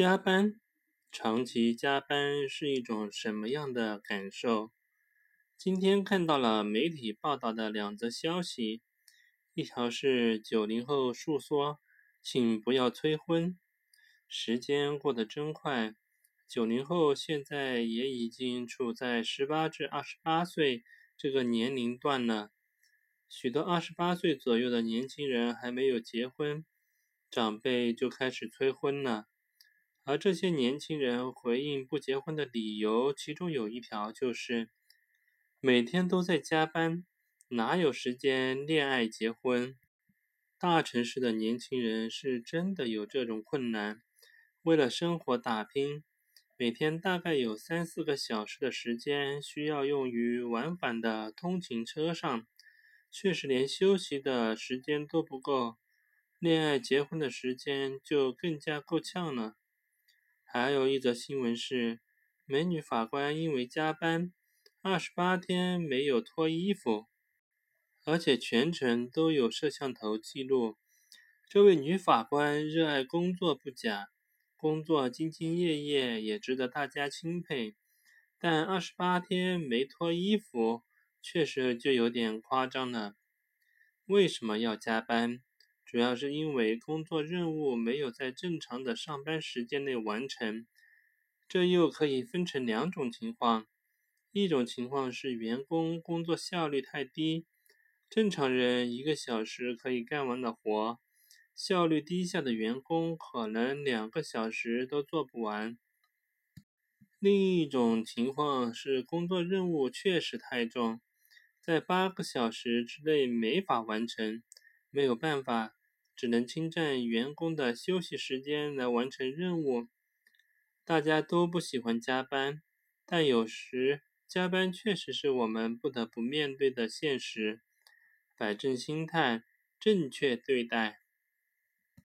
加班，长期加班是一种什么样的感受？今天看到了媒体报道的两则消息，一条是九零后诉说，请不要催婚。时间过得真快，九零后现在也已经处在十八至二十八岁这个年龄段了，许多二十八岁左右的年轻人还没有结婚，长辈就开始催婚了。而这些年轻人回应不结婚的理由，其中有一条就是每天都在加班，哪有时间恋爱结婚？大城市的年轻人是真的有这种困难，为了生活打拼，每天大概有三四个小时的时间需要用于往返的通勤车上，确实连休息的时间都不够，恋爱结婚的时间就更加够呛了。还有一则新闻是，美女法官因为加班，二十八天没有脱衣服，而且全程都有摄像头记录。这位女法官热爱工作不假，工作兢兢业业也值得大家钦佩。但二十八天没脱衣服，确实就有点夸张了。为什么要加班？主要是因为工作任务没有在正常的上班时间内完成，这又可以分成两种情况：一种情况是员工工作效率太低，正常人一个小时可以干完的活，效率低下的员工可能两个小时都做不完；另一种情况是工作任务确实太重，在八个小时之内没法完成，没有办法。只能侵占员工的休息时间来完成任务。大家都不喜欢加班，但有时加班确实是我们不得不面对的现实。摆正心态，正确对待，